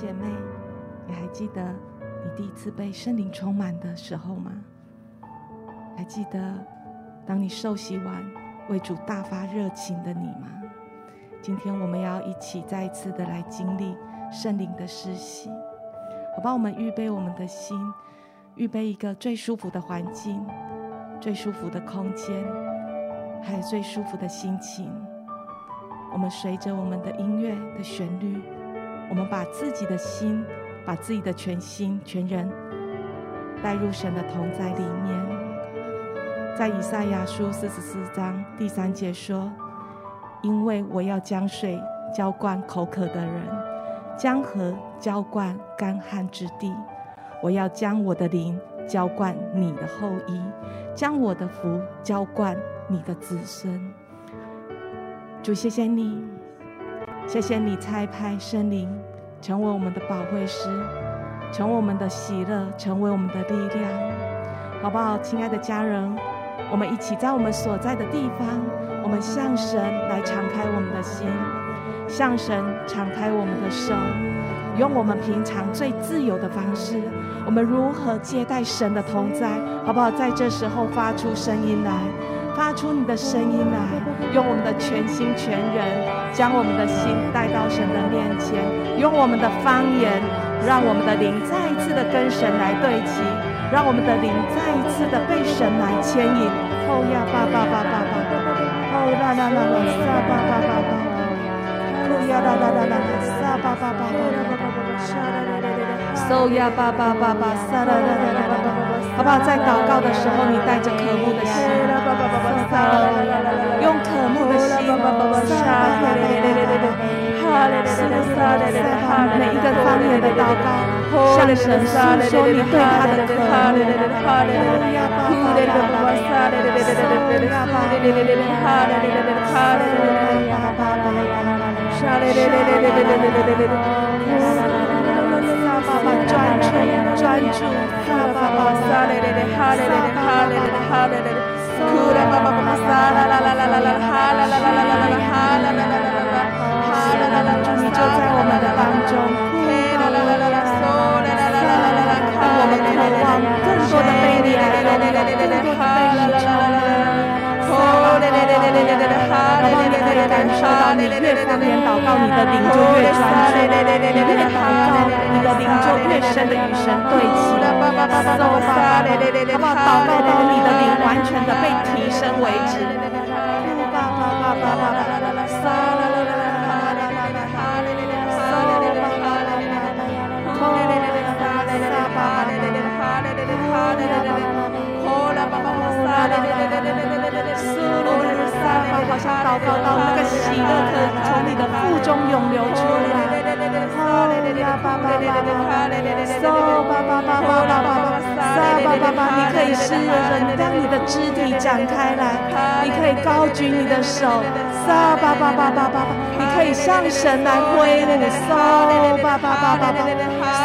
姐妹，你还记得你第一次被圣灵充满的时候吗？还记得当你受洗完为主大发热情的你吗？今天我们要一起再一次的来经历圣灵的施洗，好吧？我们预备我们的心，预备一个最舒服的环境、最舒服的空间，还有最舒服的心情。我们随着我们的音乐的旋律。我们把自己的心，把自己的全心全人带入神的同在里面。在以赛亚书四十四章第三节说：“因为我要将水浇灌口渴的人，江河浇灌干旱之地。我要将我的灵浇灌你的后裔，将我的福浇灌你的子孙。”主，谢谢你。谢谢你差派圣灵成为我们的保惠师，成为我们的喜乐，成为我们的力量，好不好？亲爱的家人，我们一起在我们所在的地方，我们向神来敞开我们的心，向神敞开我们的手，用我们平常最自由的方式，我们如何接待神的同在，好不好？在这时候发出声音来。发出你的声音来，用我们的全心全人，将我们的心带到神的面前，用我们的方言，让我们的灵再一次的跟神来对齐，让我们的灵再一次的被神来牵引。哦呀，爸爸爸爸爸爸，哦啦啦啦啦，撒爸爸爸爸，哦呀啦啦啦啦，撒爸爸爸爸，撒啦啦啦啦，哦呀爸爸爸爸，撒啦啦啦啦啦，好不好？在祷告的时候，你带着渴慕的心。用渴慕的心，每一个方言的祷告，向神诉说你对他的渴慕。专注，专注，主，你就在我们的当中，让我们渴望更多的被你来用，更多的被你充满。好不好？你可感受到，你越方言祷告，你的灵就越专注；你越祷告，你的灵就越深的与神对齐。好不好？祷告到你的灵完全的被提升为止。好像祷告到那个喜乐可以从你的腹中涌流出来。哈利路亚，爸爸，爸爸，嗦，爸爸，爸爸，爸爸，撒，爸爸，爸爸，你可以试着将你的肢体展开来，你可以高举你的手，撒，爸爸，爸爸，爸爸，你可以向神来挥那个嗦，爸爸，爸爸，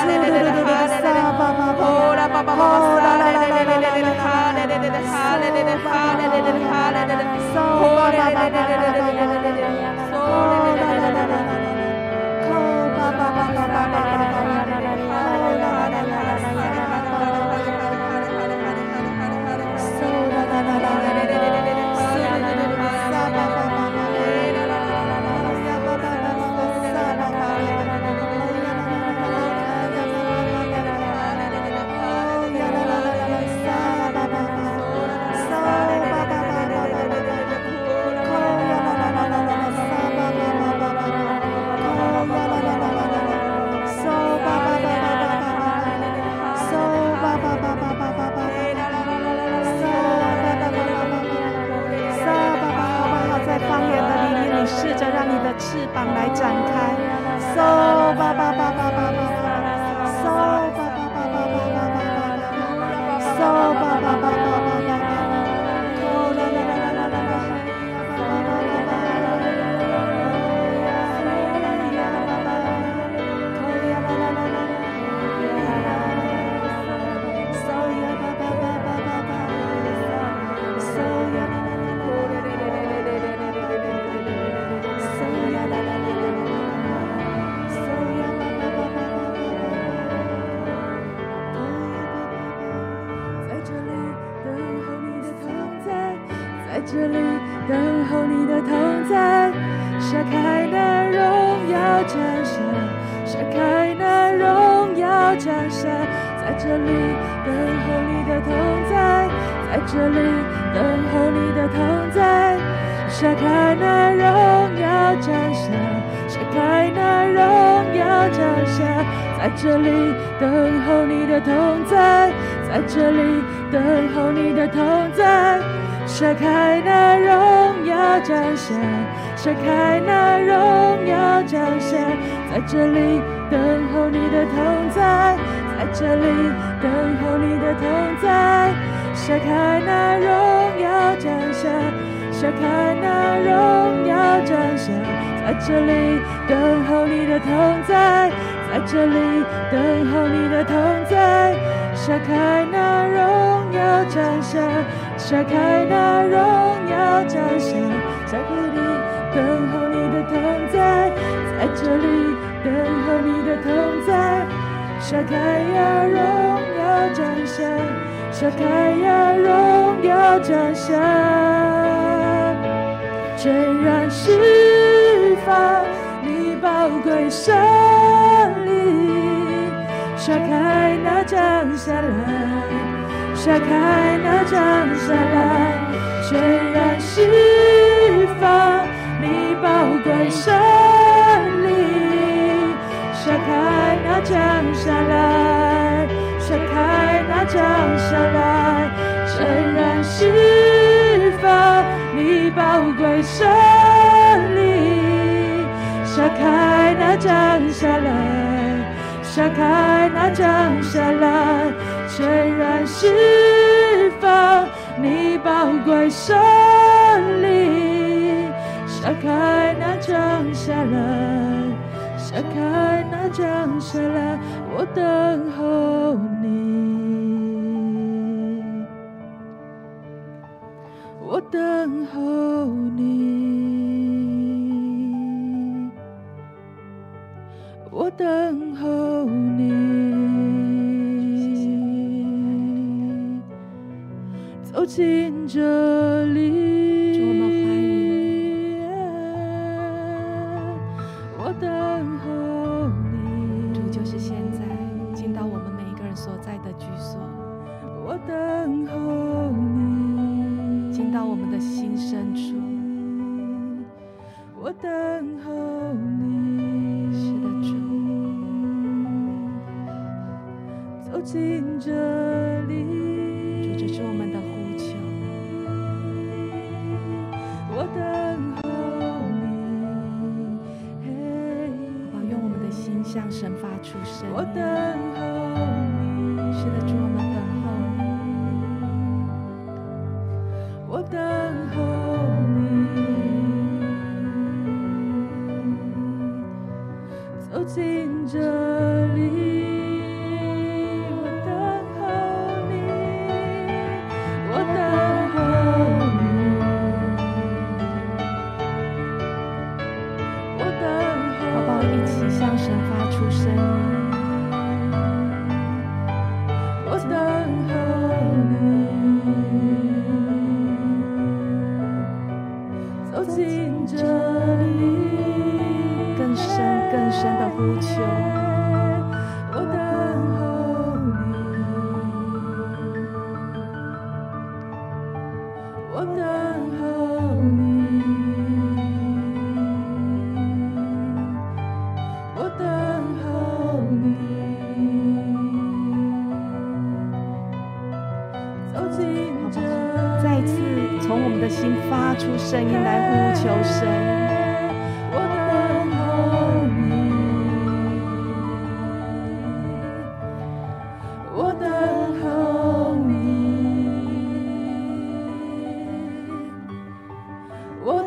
是的，对对对，撒，爸爸，爸爸，哦，啦啦啦啦啦啦啦，哈闪开那荣耀展现，在这里等候你的同在，在这里等候你的同在。闪开那荣耀展现。闪开那荣耀展现，在这里等候你的同在，在这里等候你的同在。闪开呀，荣耀展现，闪开呀，荣耀展现，全然释放你宝贵圣灵，甩开那降下来。甩开那降下来，全然释放你宝贵圣灵。甩开那降下来，甩开那降下来，宝贵圣灵。闪开那降下来，闪开那降下来。全然释放你宝贵圣灵，闪开那降下来，闪开那降下来，我等候你，等候你，我等候你。走进这里，主，我们欢迎，我等候你。主就是现在进到我们每一个人所在的居所，我等候我们的心深处，我等候你。是的，主，走进这里，主这是我们的。向神发出声，我等我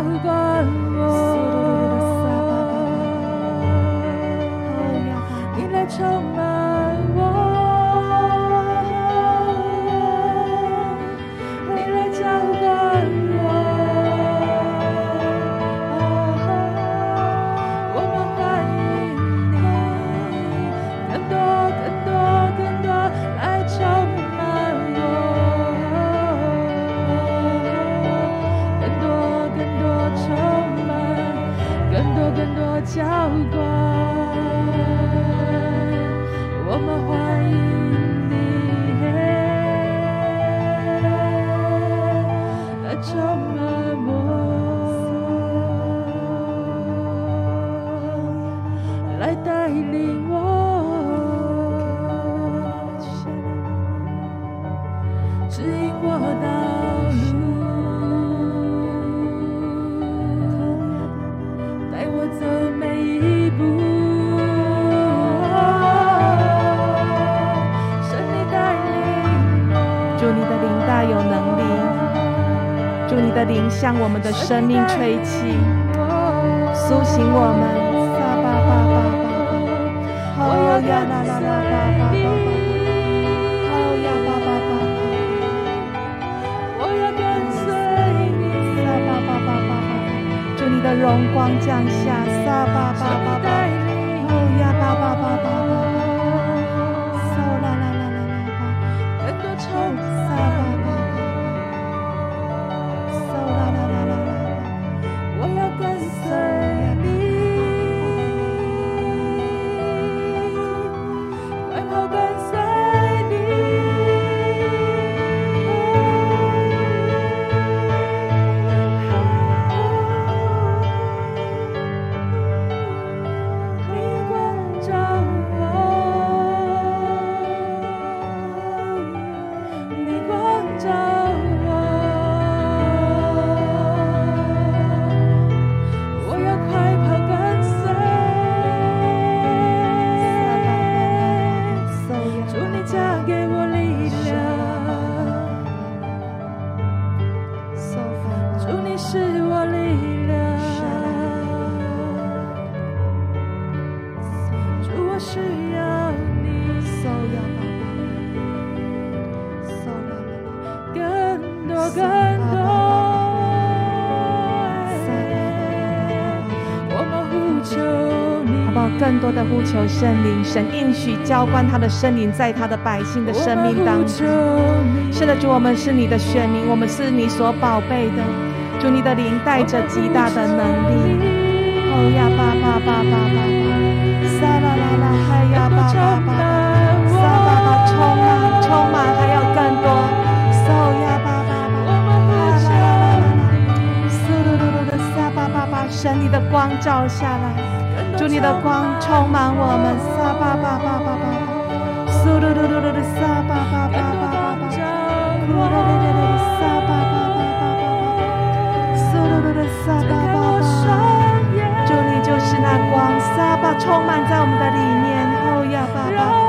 go. 向我们的生命吹气，苏醒我们。求圣灵，神应许浇灌他的圣灵在他的百姓的生命当中。是的，主，我们是你的选民，我们是你所宝贝的。主，你的灵带着极大的能力。哦呀，巴巴巴巴巴巴，沙啦啦啦，嗨呀，巴巴巴巴，沙巴巴，充满充满，还要更多。哦呀，巴巴巴，沙啦啦啦啦，苏噜噜噜的沙巴巴巴，神你的光照下来。你的光充满我们，撒巴巴巴巴巴巴，苏噜噜噜噜的撒巴巴巴巴巴巴，呼噜噜噜噜的撒巴巴巴巴巴巴，苏噜噜的撒巴巴巴。祝你就是那光，撒巴充满在我们的里面，哦呀巴巴。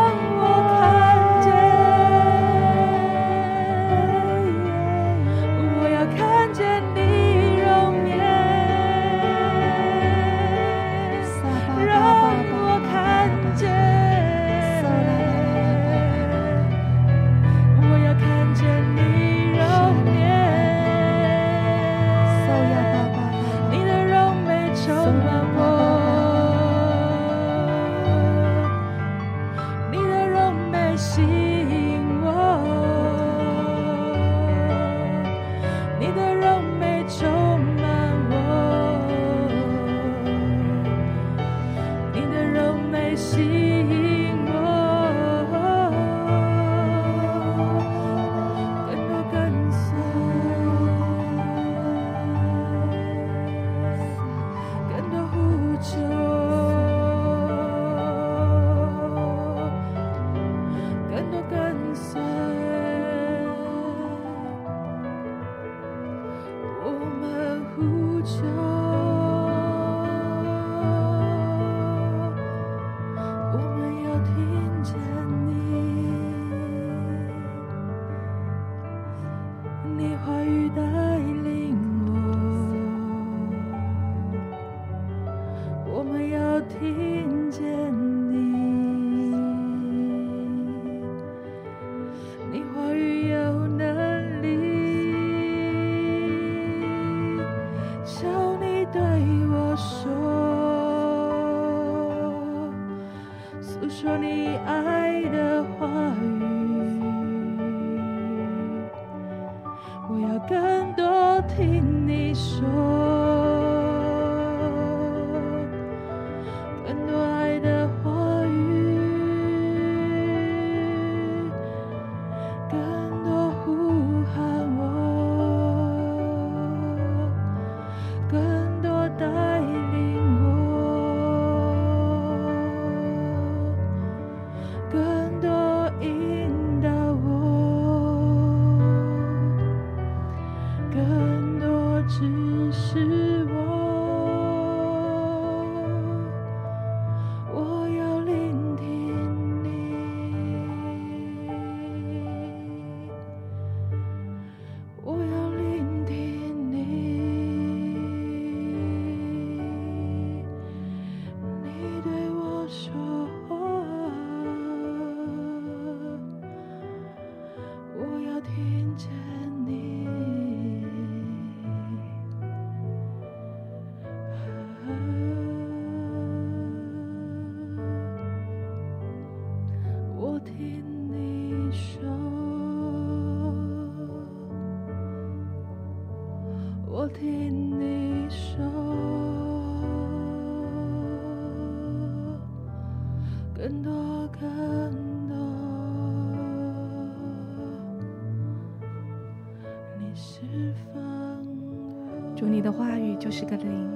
是个灵；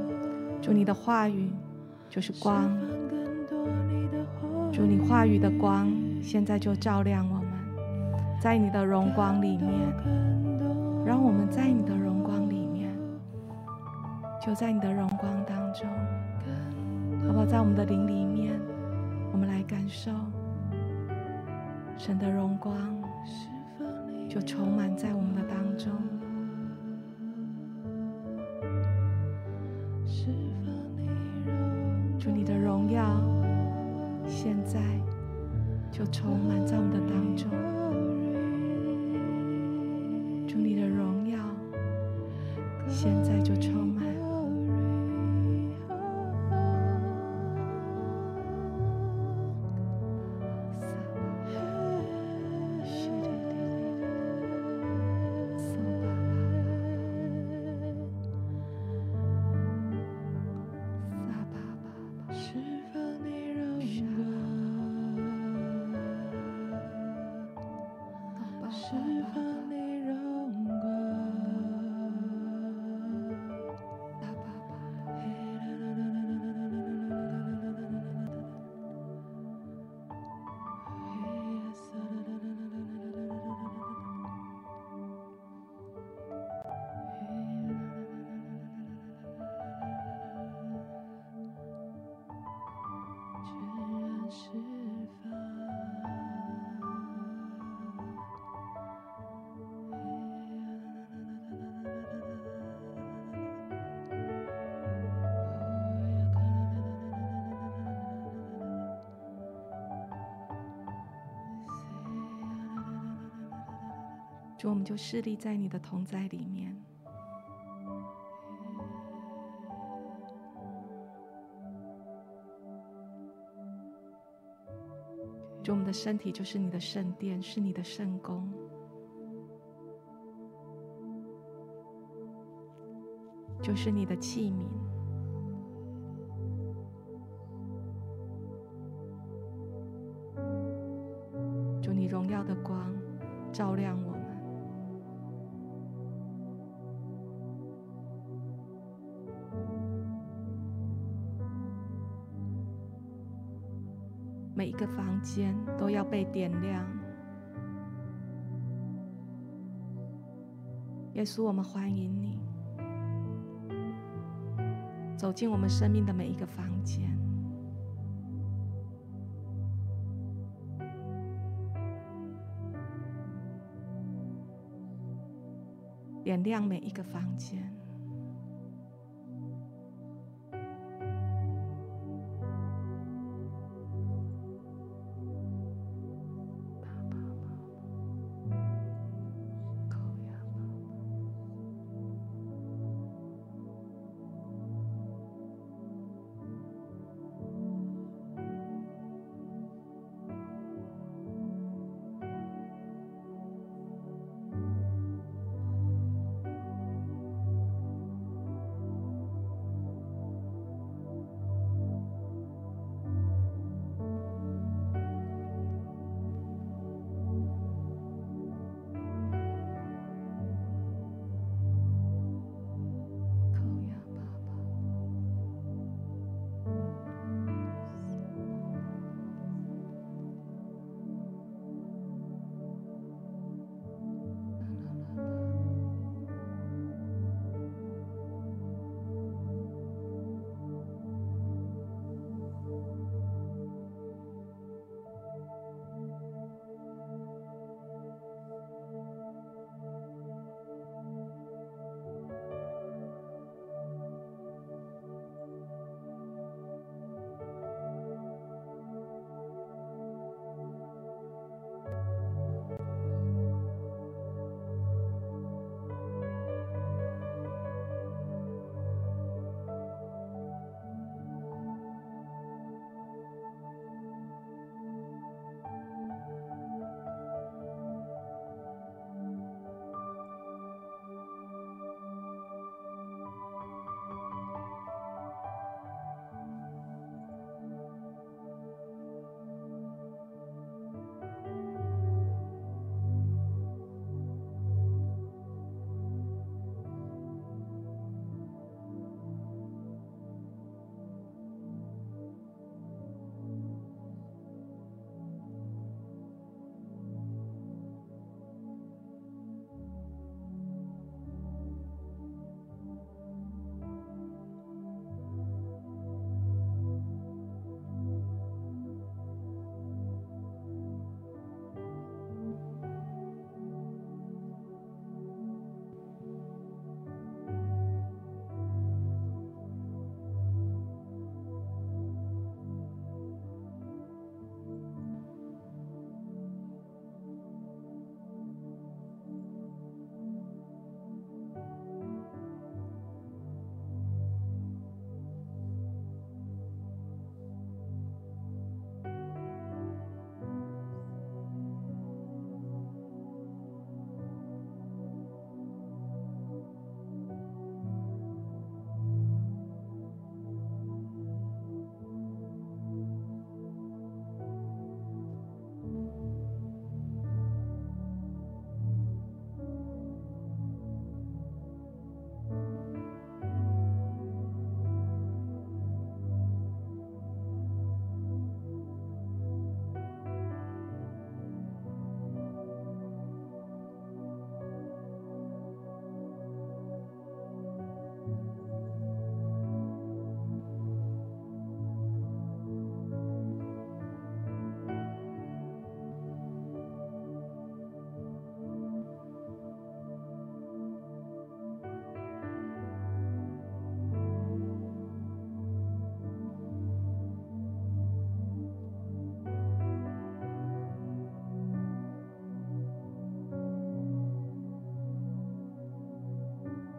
主，你的话语就是光；主，你话语的光现在就照亮我们，在你的荣光里面，让我们在你的荣光里面，就在你的荣光当中，好不好？在我们的灵里面，我们来感受神的荣光，就充满在我们的当中。主你的荣耀。现在就充满在我们的当中，就侍立在你的同在里面。主，我们的身体就是你的圣殿，是你的圣宫，就是你的器皿。主，你荣耀的光照亮我一个房间都要被点亮。耶稣，我们欢迎你走进我们生命的每一个房间，点亮每一个房间。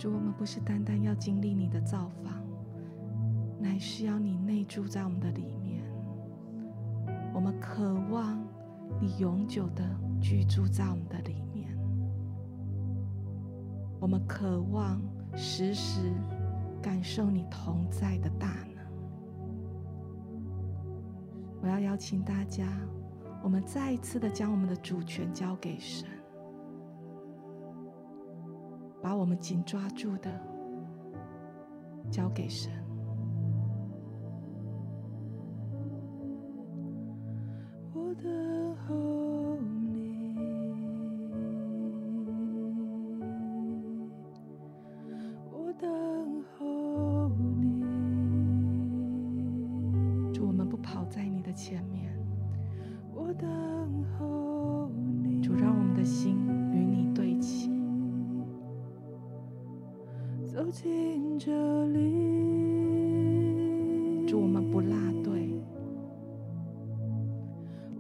我们不是单单要经历你的造访，乃是要你内住在我们的里面。我们渴望你永久的居住在我们的里面。我们渴望时时感受你同在的大能。我要邀请大家，我们再一次的将我们的主权交给神，把我们紧抓住的交给神。主，我们不落队。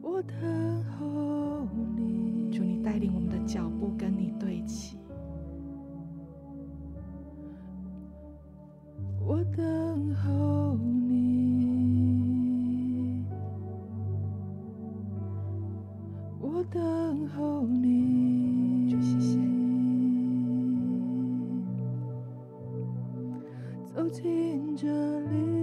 我等候你，主，你带领我们的脚步跟你对齐。我等候你，我等候你。进这里，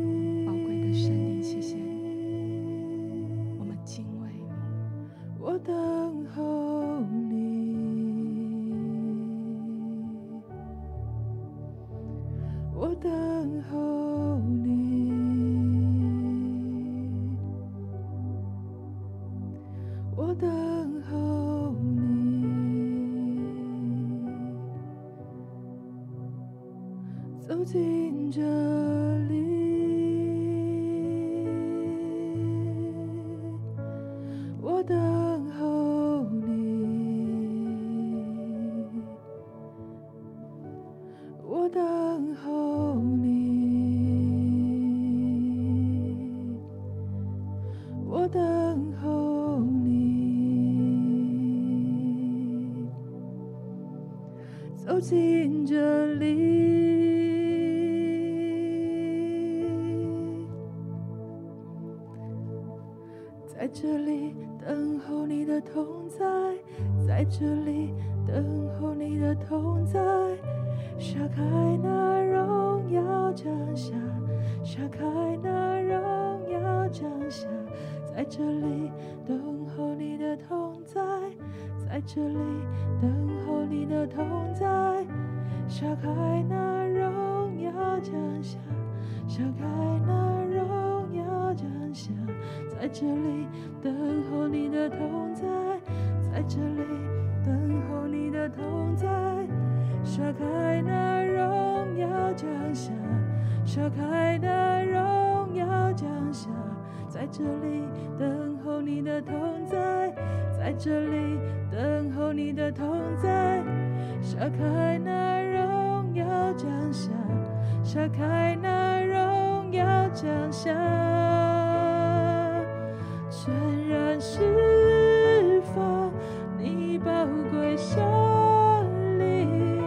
在这里等候你的同在，在这里等候你的同在。沙开那荣耀降下，沙开那荣耀降下。在这里等候你的同在，在这里等候你的同在。沙开那荣耀降下，沙开那荣。这里等候你的同在，在这里等候你的同在。沙开那荣耀降下，沙开那荣耀降下。全然释放你宝贵圣灵，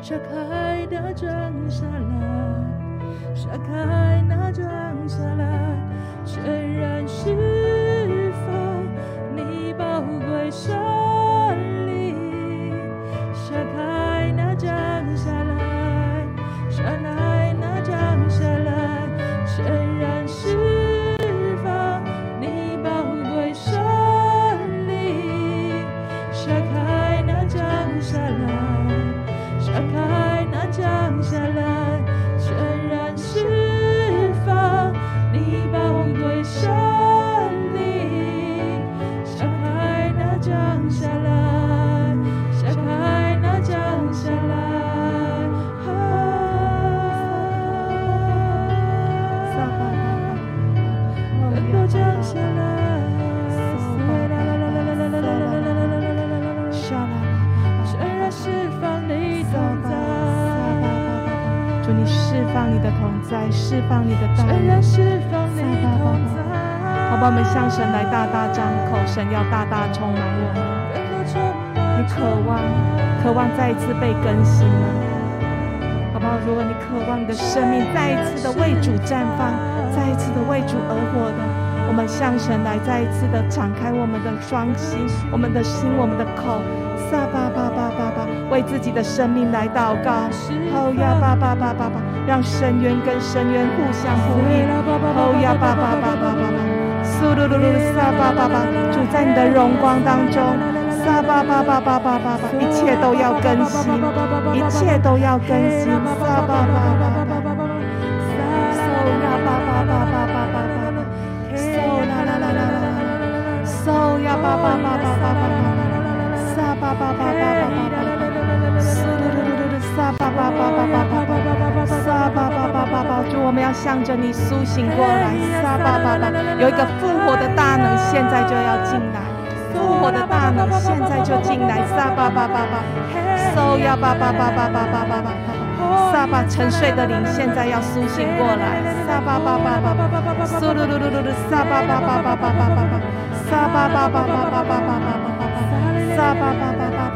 沙开那降下来，沙开那降下来，释放你的大能，好吧，我们向神来大大张口，神要大大充满我们。你渴望，渴望再一次被更新吗？好不好？如果你渴望你的生命再一次的为主绽放，再一次的为主而活的，我们向神来再一次的敞开我们的双心，我们的心，我们的口。撒巴巴巴巴巴，为自己的生命来祷告。哦呀巴巴巴巴巴，让深渊跟深渊互相呼应。哦呀巴巴巴巴巴巴，苏苏噜噜噜撒巴巴巴，主在你的荣光当中，撒巴巴巴巴巴巴巴，一切都要更新，一切都要更新，撒巴巴巴巴巴巴，苏呀巴巴巴巴巴巴巴，苏啦啦啦啦啦啦，苏呀巴巴巴巴巴巴巴，撒巴巴巴巴巴巴巴，苏噜噜噜噜撒巴巴巴巴巴巴巴，撒巴巴巴主我们要向着你苏醒过来，撒巴巴巴，有一个复活的大能现在就要进来，复活的大能现在就进来，撒巴巴巴巴，收呀巴巴巴巴巴巴巴巴，撒巴沉睡的灵现在要苏醒过来，撒巴巴巴巴巴巴，苏噜噜噜噜噜，撒巴巴巴巴巴巴巴巴，撒巴巴巴巴巴巴巴巴巴巴，撒巴巴巴。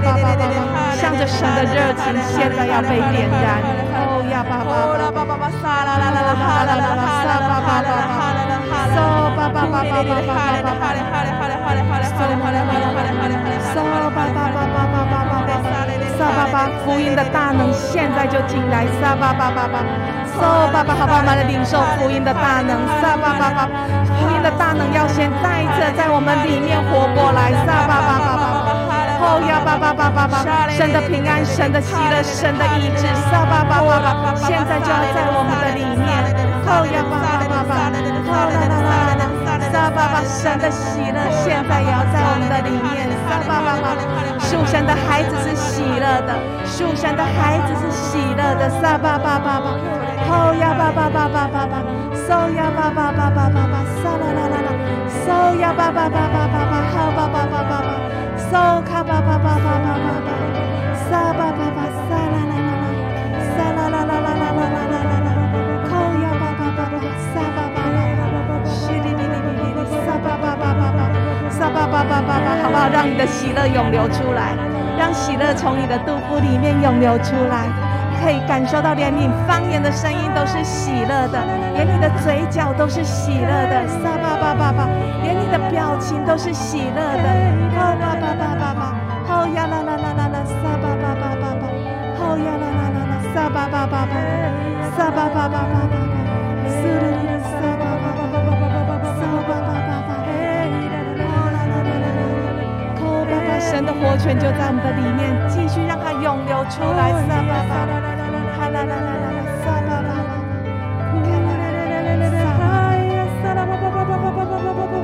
吧吧吧吧吧吧，向着神的热情现在要被点燃。嗖呀吧吧吧吧吧，沙啦啦啦啦，哈啦啦啦，沙吧吧吧吧，嗖吧吧吧吧吧吧，哈嘞哈嘞哈嘞哈嘞哈嘞哈嘞哈嘞哈嘞哈嘞哈嘞哈嘞哈嘞，嗖吧吧吧吧吧吧吧吧，沙吧吧，福音的大能现在就进来，沙吧吧吧吧，嗖吧吧，好吧，我们来领受福音的大能，沙巴巴巴，福音的大能要先带着在我们里面活过来，沙吧吧吧吧。哦呀，巴巴巴巴巴，神的平安，神的喜乐，神的医治，撒巴巴巴巴，现在就要在我们的里面。哦呀，巴巴巴巴，哦啦啦啦啦，撒巴巴，神的喜乐现在也要在我们的里面。撒巴巴巴，属神的孩子是喜乐的，属神的孩子是喜乐的，撒巴巴巴巴，哦呀，巴巴巴巴巴巴，嗦呀，巴巴巴巴巴巴，撒啦啦啦啦，嗦呀，巴巴巴巴巴巴，哈巴巴巴巴巴。嗖卡巴巴巴巴巴巴巴，撒巴巴巴撒啦啦啦啦，撒啦啦啦啦啦啦啦啦啦，扣呀巴巴巴巴，撒巴巴巴巴巴巴，淅沥沥沥沥沥，撒巴巴巴巴巴，撒巴巴巴巴巴，好不好？让你的喜乐涌流出来，让喜乐从你的肚腹里面涌流出来。可以感受到，连你方言的声音都是喜乐的，连你的嘴角都是喜乐的，撒巴巴巴巴，连你的表情都是喜乐的，哈巴神的活泉就在我们的里面，继续让它涌流出来，撒巴巴。啦啦啦啦啦，撒巴巴巴，看啦啦啦啦啦啦，哎呀，撒啦巴巴巴巴巴巴巴巴巴巴，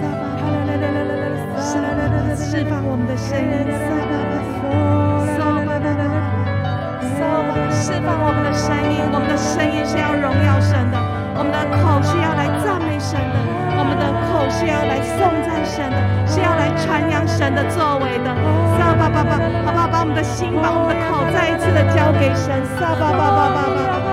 撒巴啦啦啦啦啦，啦啦啦啦，释放我们的声音，释放我们的声音，我们的声音是要荣耀神的，我们的口是要来赞美神的，我们的口是要来颂赞神的，是要来传扬神的作为的，撒巴巴巴，好不好？把我们的心，把我们的口再一次的交给神，撒巴巴巴巴巴，巴。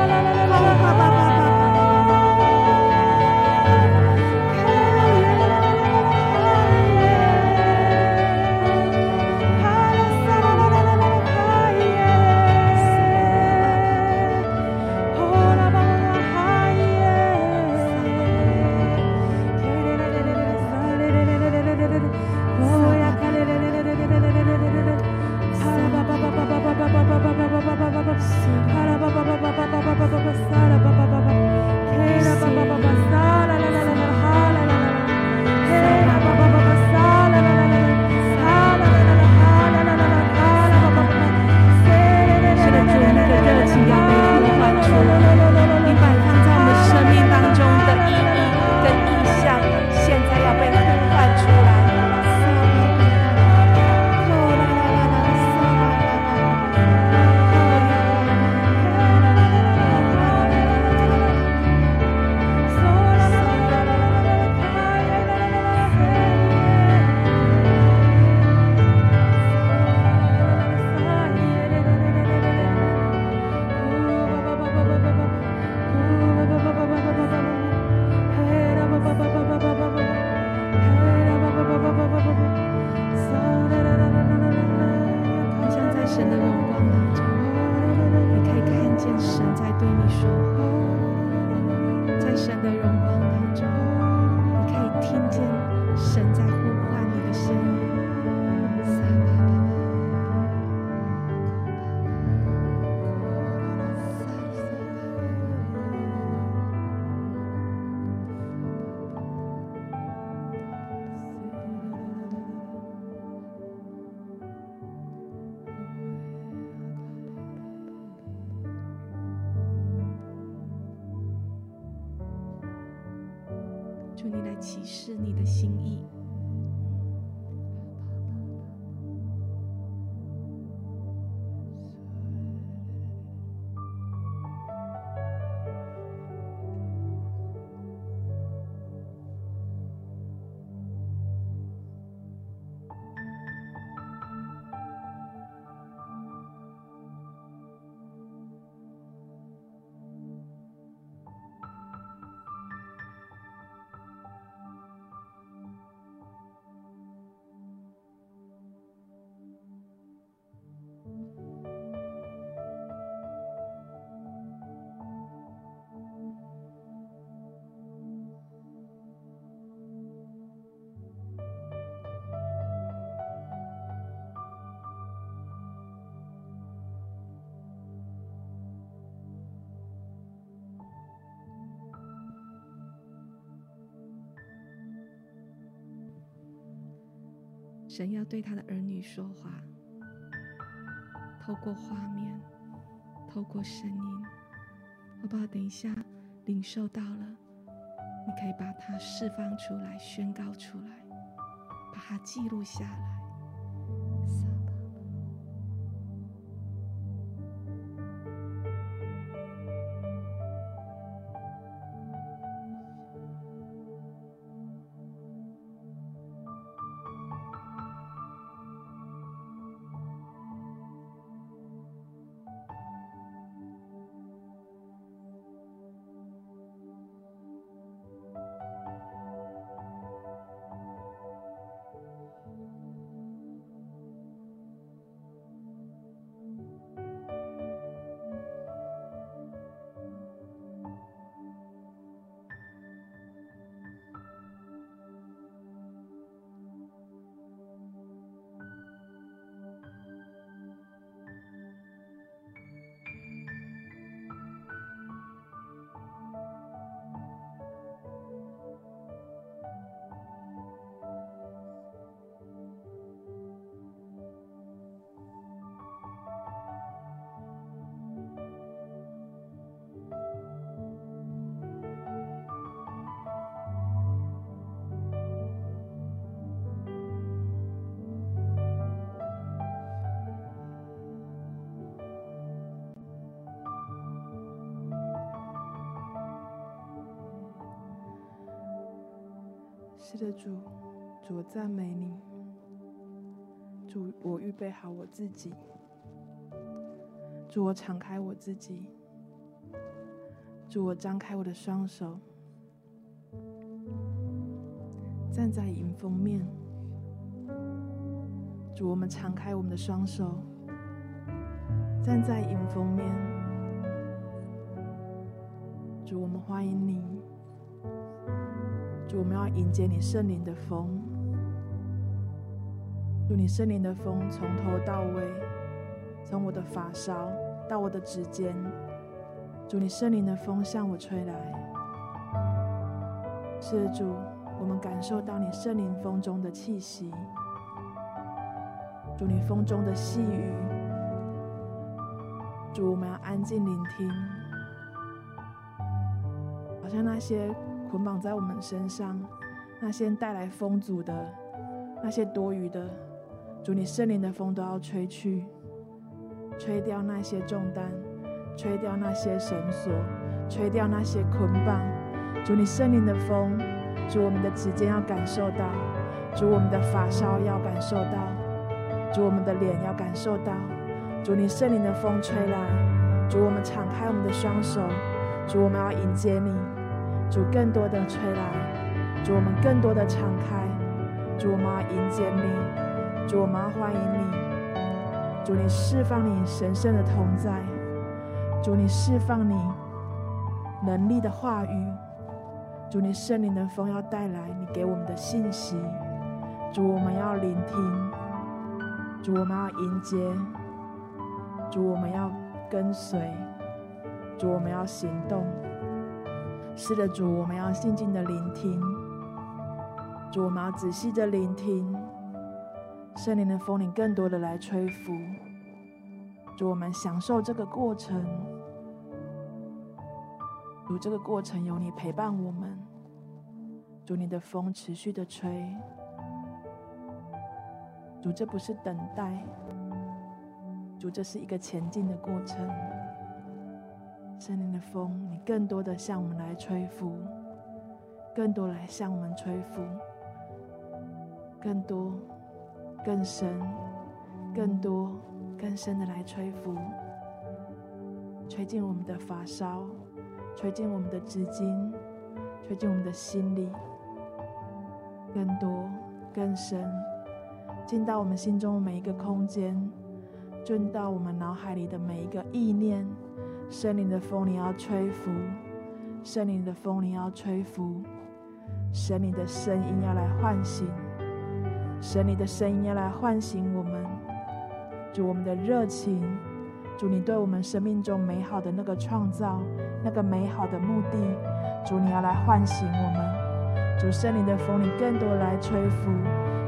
神要对他的儿女说话，透过画面，透过声音，好不好？等一下领受到了，你可以把它释放出来，宣告出来，把它记录下来。主，主，我赞美你。主，我预备好我自己。主，我敞开我自己。主，我张开我的双手，站在迎风面。主，我们敞开我们的双手，站在迎风面。主，我们欢迎你。主，我们要迎接你圣灵的风。主，你圣灵的风从头到尾，从我的发梢到我的指尖。主，你圣灵的风向我吹来。是，主，我们感受到你圣灵风中的气息。主，你风中的细雨。主，我们要安静聆听，好像那些。捆绑在我们身上，那些带来风阻的，那些多余的，主你圣灵的风都要吹去，吹掉那些重担，吹掉那些绳索，吹掉那些捆绑。主你圣灵的风，主我们的指尖要感受到，主我们的发梢要感受到，主我们的脸要感受到，主你圣灵的风吹来，主我们敞开我们的双手，主我们要迎接你。主更多的吹来，主我们更多的敞开，主我们要迎接你，主我们要欢迎你，主你释放你神圣的同在，主你释放你能力的话语，主你圣灵的风要带来你给我们的信息，主我们要聆听，主我们要迎接，主我们要跟随，主我们要行动。是的，主，我们要静静的聆听。主，我们要仔细的聆听。圣灵的风领更多的来吹拂。主，我们享受这个过程。主，这个过程有你陪伴我们。主，你的风持续的吹。主，这不是等待，主，这是一个前进的过程。圣灵的风，你更多的向我们来吹拂，更多来向我们吹拂，更多、更深、更多、更深的来吹拂，吹进我们的发梢，吹进我们的指尖，吹进我们的心里，更多、更深。进到我们心中每一个空间，进到我们脑海里的每一个意念，圣灵的风你要吹拂，圣灵的风你要吹拂，神灵的声音要来唤醒，神灵的声音要来唤醒我们，主我们的热情，主你对我们生命中美好的那个创造，那个美好的目的，主你要来唤醒我们，主圣灵的风你更多来吹拂。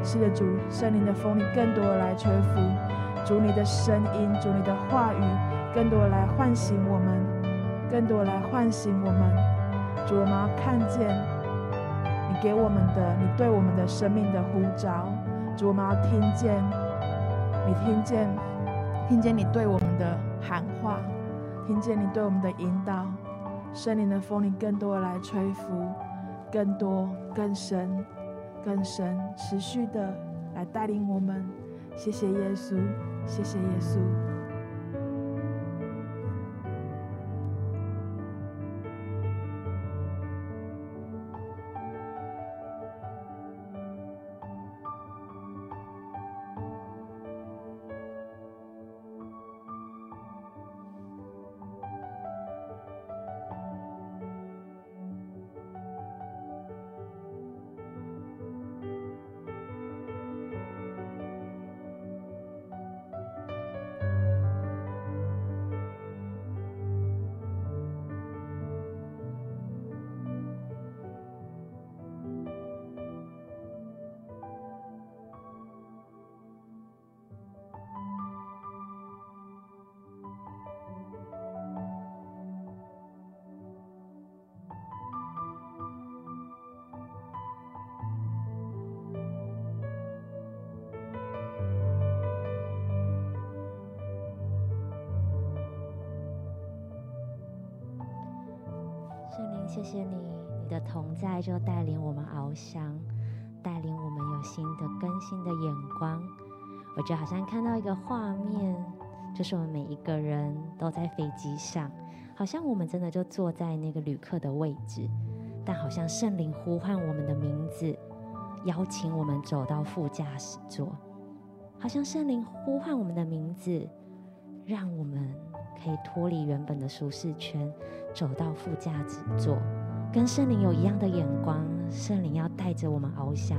是的，主圣灵的风，你更多来吹拂；主你的声音，主你的话语，更多来唤醒我们，更多来唤醒我们。主，我们要看见你给我们的，你对我们的生命的呼召。主，我们要听见你听见，听见你对我们的喊话，听见你对我们的引导。圣灵的风，你更多来吹拂，更多更深。更深，持续的来带领我们。谢谢耶稣，谢谢耶稣。谢谢你，你的同在就带领我们翱翔，带领我们有新的更新的眼光。我就好像看到一个画面，就是我们每一个人都在飞机上，好像我们真的就坐在那个旅客的位置，但好像圣灵呼唤我们的名字，邀请我们走到副驾驶座，好像圣灵呼唤我们的名字，让我们可以脱离原本的舒适圈。走到副驾驶座，跟圣灵有一样的眼光，圣灵要带着我们翱翔，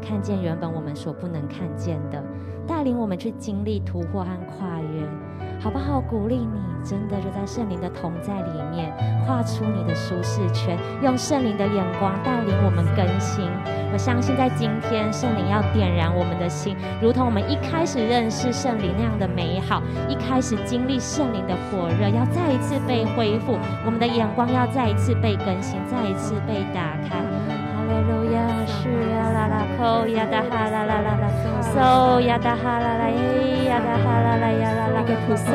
看见原本我们所不能看见的，带领我们去经历突破和跨越，好不好？鼓励你，真的就在圣灵的同在里面，跨出你的舒适圈，用圣灵的眼光带领我们更新。我相信在今天，圣灵要点燃我们的心，如同我们一开始认识圣灵那样的美好，一开始经历圣灵的火热，要再一次被恢复，我们的眼光要再一次被更新，再一次被打开。哈利路亚，是啊啦啦，扣呀哒哈啦啦啦啦，嗦呀哒哈啦啦，耶呀哒哈啦啦呀啦啦，嗦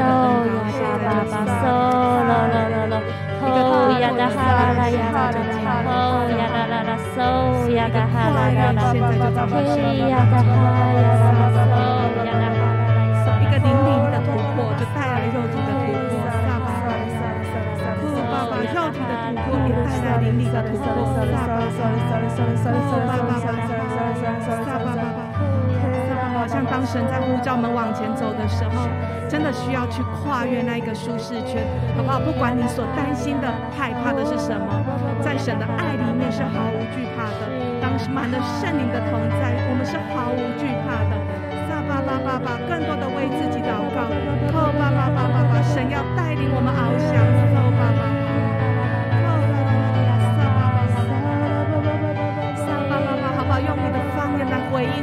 呀哒吧吧，嗦咯咯咯咯，扣呀哒哈啦啦呀啦啦，扣呀啦啦啦，嗦呀哒哈。啦啦啦，嘿呀哒哈呀啦啦，嗦呀哒哈好像当神在呼召我们往前走的时候，真的需要去跨越那一个舒适圈，好不好？不管你所担心的、害怕的是什么，在神的爱里面是毫无惧怕的。当时满了圣灵的同在，我们是毫无惧怕的。撒巴巴巴巴，更多的为自己祷告。扣巴巴巴巴巴，神要带领我们翱翔。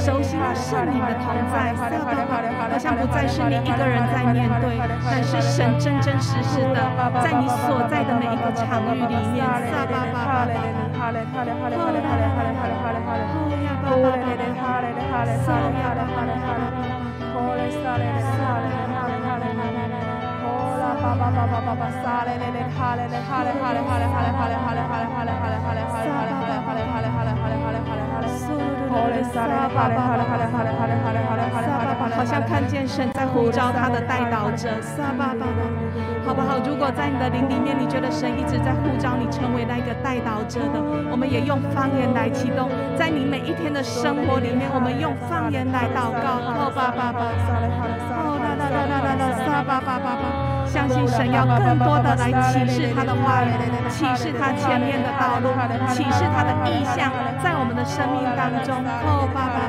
熟悉那圣灵的同在，好像不再是你一个人在面对，但是神真真实实的在你所在的每一个场域里面。好像看见神在呼召他的代祷者，好不好？如果在你的灵里面，你觉得神一直在呼召你成为那个代祷者的，我们也用方言来启动，在你每一天的生活里面，我们用方言来祷告。哦，爸爸，哦，啦啦啦啦啦，撒巴巴巴巴。相信神要更多的来启示他的话语，启示他前面的道路，启示他的意象，在我们的生命当中。哦，爸爸，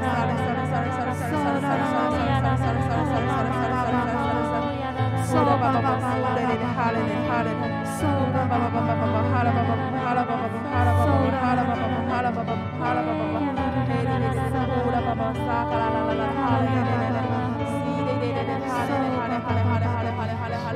撒巴巴巴，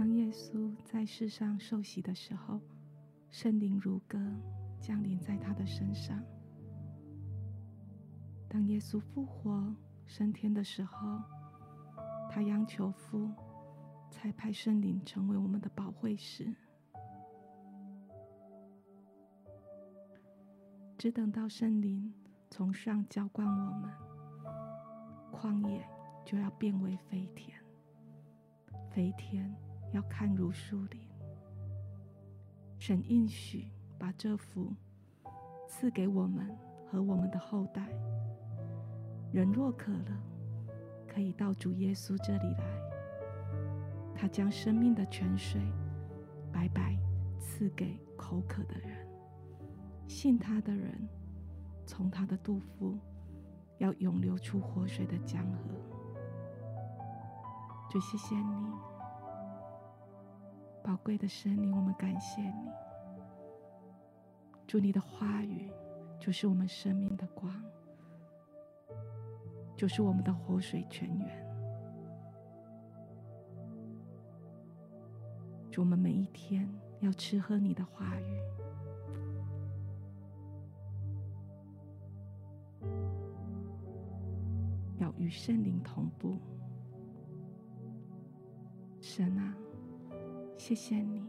当耶稣在世上受洗的时候，圣灵如歌降临在他的身上。当耶稣复活升天的时候，他央求父差派圣灵成为我们的保惠师，只等到圣灵从上浇灌我们，旷野就要变为肥田，肥田。要看如树林，神应许把这福赐给我们和我们的后代。人若渴了，可以到主耶稣这里来，他将生命的泉水白白赐给口渴的人。信他的人，从他的肚腹要涌流出活水的江河。主，谢谢你。宝贵的神灵，我们感谢你。祝，你的话语就是我们生命的光，就是我们的活水泉源。祝，我们每一天要吃喝你的话语，要与圣灵同步。神啊！谢谢你，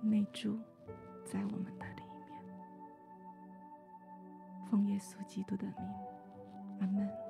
内住在我们的里面。奉耶稣基督的名，阿门。